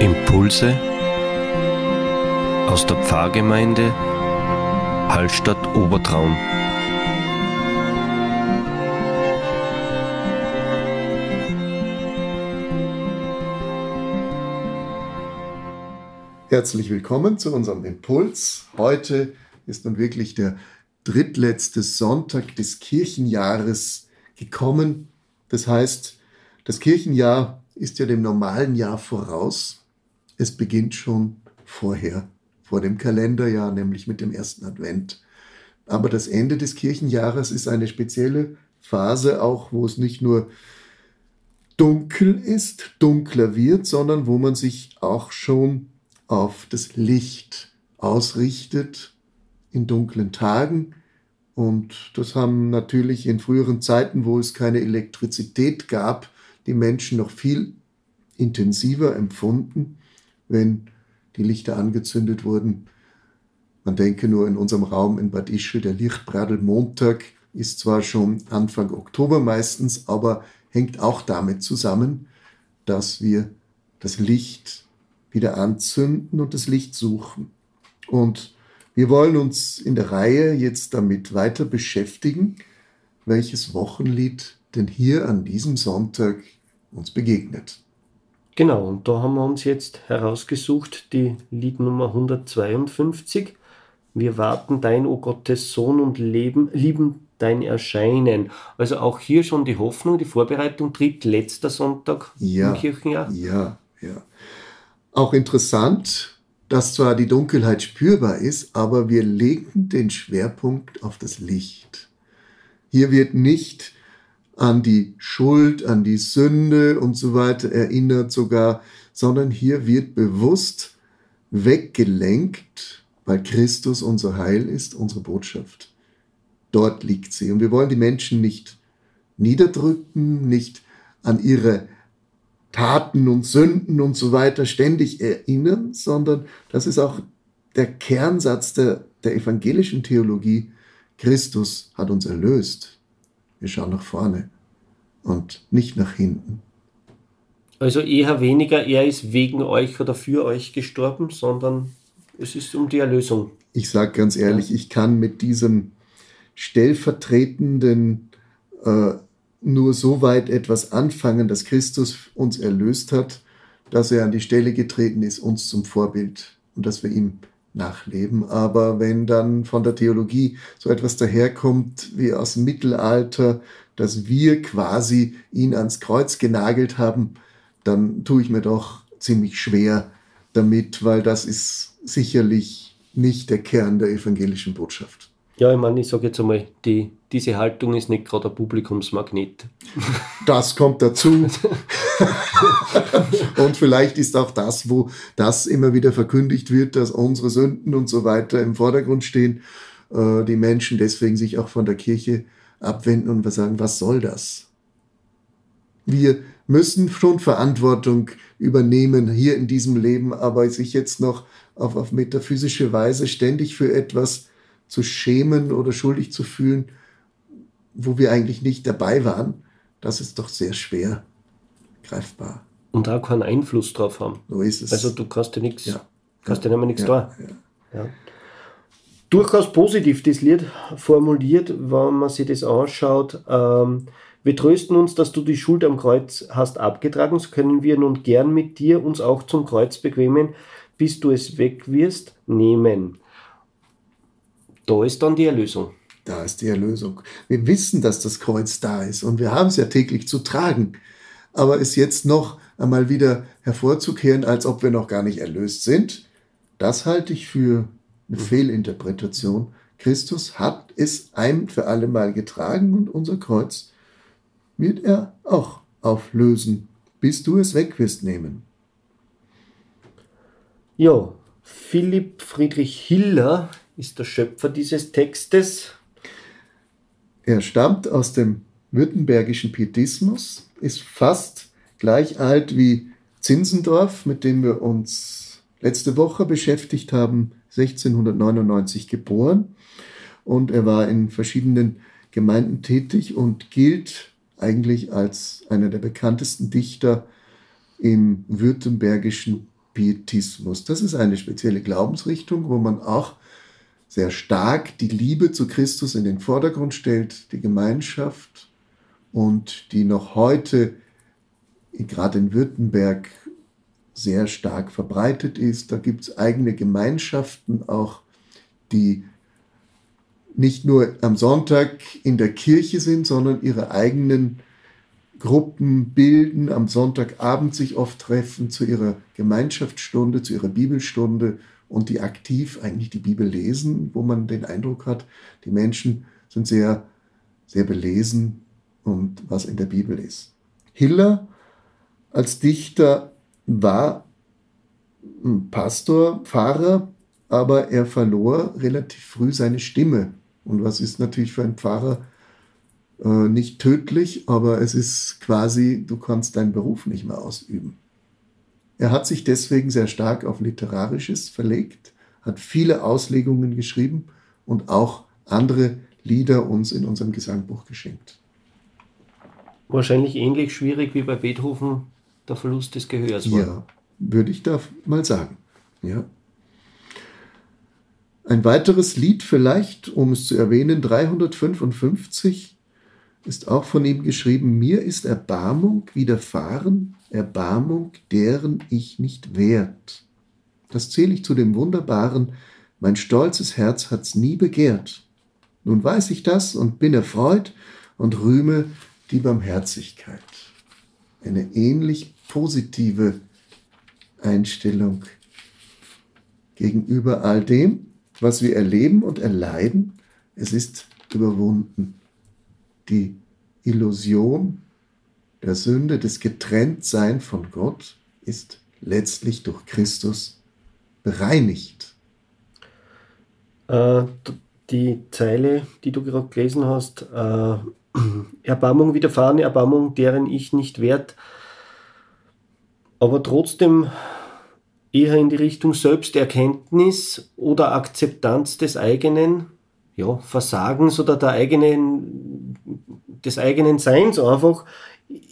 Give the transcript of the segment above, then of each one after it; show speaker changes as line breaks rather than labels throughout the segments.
Impulse aus der Pfarrgemeinde Hallstatt Obertraum.
Herzlich willkommen zu unserem Impuls. Heute ist nun wirklich der drittletzte Sonntag des Kirchenjahres gekommen. Das heißt, das Kirchenjahr ist ja dem normalen Jahr voraus. Es beginnt schon vorher, vor dem Kalenderjahr, nämlich mit dem ersten Advent. Aber das Ende des Kirchenjahres ist eine spezielle Phase auch, wo es nicht nur dunkel ist, dunkler wird, sondern wo man sich auch schon auf das Licht ausrichtet in dunklen Tagen. Und das haben natürlich in früheren Zeiten, wo es keine Elektrizität gab, die Menschen noch viel intensiver empfunden, wenn die Lichter angezündet wurden. Man denke nur in unserem Raum in Bad Ischl, der Lichtbradel Montag ist zwar schon Anfang Oktober meistens, aber hängt auch damit zusammen, dass wir das Licht wieder anzünden und das Licht suchen. Und wir wollen uns in der Reihe jetzt damit weiter beschäftigen, welches Wochenlied denn hier an diesem Sonntag uns begegnet.
Genau, und da haben wir uns jetzt herausgesucht, die Liednummer 152. Wir warten dein, o oh Gottes Sohn, und leben, lieben dein Erscheinen. Also auch hier schon die Hoffnung, die Vorbereitung tritt letzter Sonntag
ja, im Kirchenjahr. Ja, ja. Auch interessant, dass zwar die Dunkelheit spürbar ist, aber wir legen den Schwerpunkt auf das Licht. Hier wird nicht an die Schuld, an die Sünde und so weiter erinnert sogar, sondern hier wird bewusst weggelenkt, weil Christus unser Heil ist, unsere Botschaft. Dort liegt sie. Und wir wollen die Menschen nicht niederdrücken, nicht an ihre Taten und Sünden und so weiter ständig erinnern, sondern das ist auch der Kernsatz der, der evangelischen Theologie. Christus hat uns erlöst. Wir schauen nach vorne und nicht nach hinten.
Also eher weniger, er ist wegen euch oder für euch gestorben, sondern es ist um die Erlösung.
Ich sage ganz ehrlich, ja. ich kann mit diesem stellvertretenden äh, nur so weit etwas anfangen, dass Christus uns erlöst hat, dass er an die Stelle getreten ist, uns zum Vorbild und dass wir ihm nachleben. Aber wenn dann von der Theologie so etwas daherkommt wie aus dem Mittelalter, dass wir quasi ihn ans Kreuz genagelt haben, dann tue ich mir doch ziemlich schwer damit, weil das ist sicherlich nicht der Kern der evangelischen Botschaft.
Ja, ich meine, ich sage jetzt einmal, die, diese Haltung ist nicht gerade ein Publikumsmagnet.
Das kommt dazu. und vielleicht ist auch das, wo das immer wieder verkündigt wird, dass unsere Sünden und so weiter im Vordergrund stehen, äh, die Menschen deswegen sich auch von der Kirche abwenden und sagen, was soll das? Wir müssen schon Verantwortung übernehmen hier in diesem Leben, aber sich jetzt noch auf, auf metaphysische Weise ständig für etwas zu schämen oder schuldig zu fühlen, wo wir eigentlich nicht dabei waren, das ist doch sehr schwer greifbar.
Und auch keinen Einfluss drauf haben.
So ist es.
Also du kannst dir nichts, ja. kannst dir nichts ja. da. Ja. Durchaus positiv das Lied formuliert, wenn man sich das anschaut. Ähm, wir trösten uns, dass du die Schuld am Kreuz hast abgetragen, so können wir nun gern mit dir uns auch zum Kreuz bequemen, bis du es weg wirst, nehmen. Da ist dann die Erlösung.
Da ist die Erlösung. Wir wissen, dass das Kreuz da ist und wir haben es ja täglich zu tragen. Aber es jetzt noch einmal wieder hervorzukehren, als ob wir noch gar nicht erlöst sind, das halte ich für eine Fehlinterpretation. Christus hat es ein für alle Mal getragen und unser Kreuz wird er auch auflösen, bis du es weg wirst nehmen.
Ja, Philipp Friedrich Hiller ist der Schöpfer dieses Textes.
Er stammt aus dem württembergischen Pietismus, ist fast gleich alt wie Zinsendorf, mit dem wir uns letzte Woche beschäftigt haben, 1699 geboren. Und er war in verschiedenen Gemeinden tätig und gilt eigentlich als einer der bekanntesten Dichter im württembergischen Pietismus. Das ist eine spezielle Glaubensrichtung, wo man auch sehr stark die Liebe zu Christus in den Vordergrund stellt, die Gemeinschaft und die noch heute, gerade in Württemberg, sehr stark verbreitet ist. Da gibt es eigene Gemeinschaften auch, die nicht nur am Sonntag in der Kirche sind, sondern ihre eigenen Gruppen bilden, am Sonntagabend sich oft treffen zu ihrer Gemeinschaftsstunde, zu ihrer Bibelstunde und die aktiv eigentlich die Bibel lesen, wo man den Eindruck hat, die Menschen sind sehr, sehr belesen und was in der Bibel ist. Hiller als Dichter war Pastor, Pfarrer, aber er verlor relativ früh seine Stimme. Und was ist natürlich für einen Pfarrer äh, nicht tödlich, aber es ist quasi, du kannst deinen Beruf nicht mehr ausüben. Er hat sich deswegen sehr stark auf Literarisches verlegt, hat viele Auslegungen geschrieben und auch andere Lieder uns in unserem Gesangbuch geschenkt.
Wahrscheinlich ähnlich schwierig wie bei Beethoven der Verlust des Gehörs
war. Ja, würde ich da mal sagen. Ja. Ein weiteres Lied vielleicht, um es zu erwähnen, 355 ist auch von ihm geschrieben, mir ist Erbarmung widerfahren, Erbarmung, deren ich nicht wert. Das zähle ich zu dem Wunderbaren, mein stolzes Herz hat's nie begehrt. Nun weiß ich das und bin erfreut und rühme die Barmherzigkeit. Eine ähnlich positive Einstellung gegenüber all dem, was wir erleben und erleiden. Es ist überwunden. Die Illusion der Sünde, des Getrenntsein von Gott, ist letztlich durch Christus bereinigt.
Äh, die Zeile, die du gerade gelesen hast, äh, Erbarmung widerfahren, Erbarmung, deren ich nicht wert, aber trotzdem eher in die Richtung Selbsterkenntnis oder Akzeptanz des eigenen ja, Versagens oder der eigenen, des eigenen Seins einfach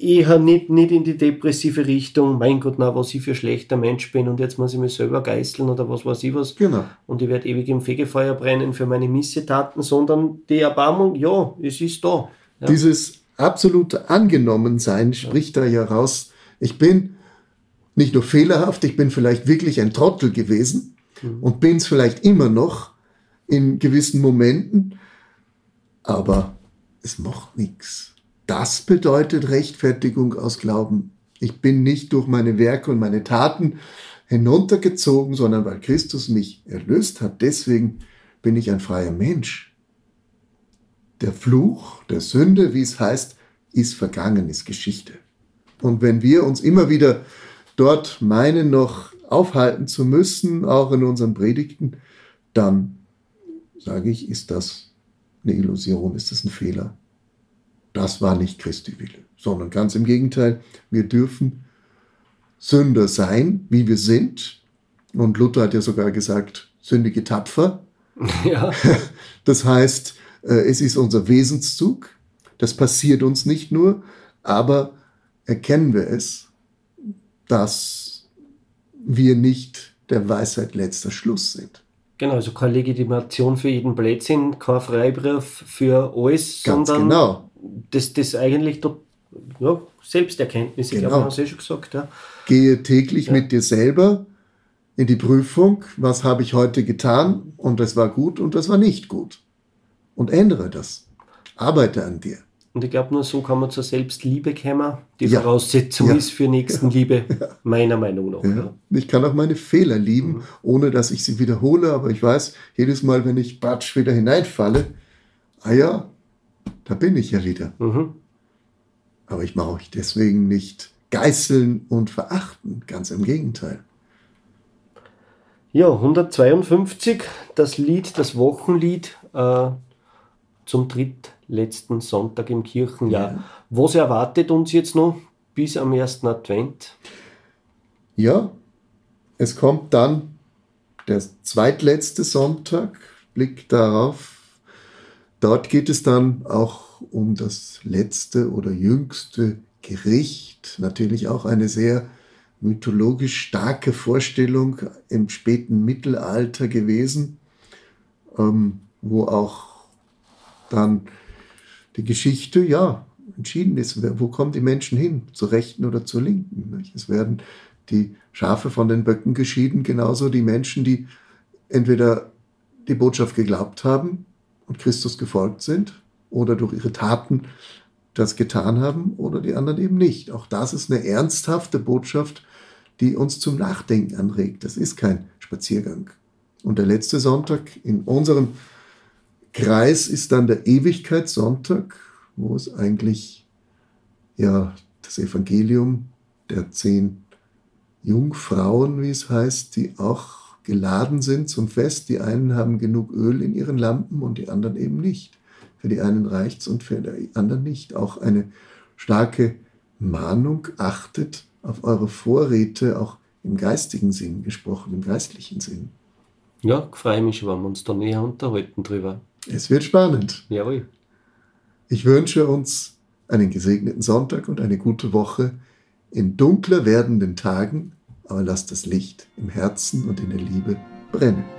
eher nicht, nicht in die depressive Richtung, mein Gott, na, was ich für schlechter Mensch bin und jetzt muss ich mich selber geißeln oder was weiß ich was.
Genau.
Und ich werde ewig im Fegefeuer brennen für meine Missetaten, sondern die Erbarmung, ja, es ist da. Ja.
Dieses absolute Angenommensein spricht ja. da ja raus. Ich bin nicht nur fehlerhaft, ich bin vielleicht wirklich ein Trottel gewesen mhm. und bin es vielleicht immer noch in gewissen Momenten, aber es macht nichts. Das bedeutet Rechtfertigung aus Glauben. Ich bin nicht durch meine Werke und meine Taten hinuntergezogen, sondern weil Christus mich erlöst hat. Deswegen bin ich ein freier Mensch. Der Fluch der Sünde, wie es heißt, ist vergangen, ist Geschichte. Und wenn wir uns immer wieder dort meinen, noch aufhalten zu müssen, auch in unseren Predigten, dann sage ich, ist das eine Illusion, ist das ein Fehler. Das war nicht Christi Wille, sondern ganz im Gegenteil, wir dürfen Sünder sein, wie wir sind. Und Luther hat ja sogar gesagt, sündige tapfer. Ja. Das heißt, äh, es ist unser Wesenszug. Das passiert uns nicht nur, aber erkennen wir es dass wir nicht der Weisheit letzter Schluss sind.
Genau, also keine Legitimation für jeden Blödsinn, kein Freibrief für alles,
Ganz
sondern
genau.
das, das eigentlich der, ja, Selbsterkenntnis,
genau.
ich glaube, hast du schon gesagt. Ja.
Gehe täglich ja. mit dir selber in die Prüfung, was habe ich heute getan und das war gut und das war nicht gut. Und ändere das. Arbeite an dir.
Und ich glaube, nur so kann man zur Selbstliebe kommen. Die ja. Voraussetzung ja. ist für Nächstenliebe, ja. meiner Meinung nach.
Ich kann auch meine Fehler lieben, mhm. ohne dass ich sie wiederhole, aber ich weiß, jedes Mal, wenn ich batsch wieder hineinfalle, ah ja, da bin ich ja wieder. Mhm. Aber ich mache euch deswegen nicht geißeln und verachten, ganz im Gegenteil.
Ja, 152, das Lied, das Wochenlied äh, zum Dritt letzten Sonntag im Kirchenjahr. Ja. Was erwartet uns jetzt noch bis am ersten Advent?
Ja, es kommt dann der zweitletzte Sonntag, Blick darauf. Dort geht es dann auch um das letzte oder jüngste Gericht. Natürlich auch eine sehr mythologisch starke Vorstellung im späten Mittelalter gewesen, ähm, wo auch dann die Geschichte, ja, entschieden ist, wo kommen die Menschen hin, zur rechten oder zur linken. Nicht? Es werden die Schafe von den Böcken geschieden, genauso die Menschen, die entweder die Botschaft geglaubt haben und Christus gefolgt sind oder durch ihre Taten das getan haben oder die anderen eben nicht. Auch das ist eine ernsthafte Botschaft, die uns zum Nachdenken anregt. Das ist kein Spaziergang. Und der letzte Sonntag in unserem Kreis ist dann der Ewigkeitssonntag, wo es eigentlich ja das Evangelium der zehn Jungfrauen, wie es heißt, die auch geladen sind zum Fest. Die einen haben genug Öl in ihren Lampen und die anderen eben nicht. Für die einen reicht es und für die anderen nicht. Auch eine starke Mahnung, achtet auf eure Vorräte, auch im geistigen Sinn gesprochen, im geistlichen Sinn.
Ja, freue mich, wenn wir uns da näher unterhalten drüber.
Es wird spannend.
Jawohl.
Ich wünsche uns einen gesegneten Sonntag und eine gute Woche in dunkler werdenden Tagen, aber lasst das Licht im Herzen und in der Liebe brennen.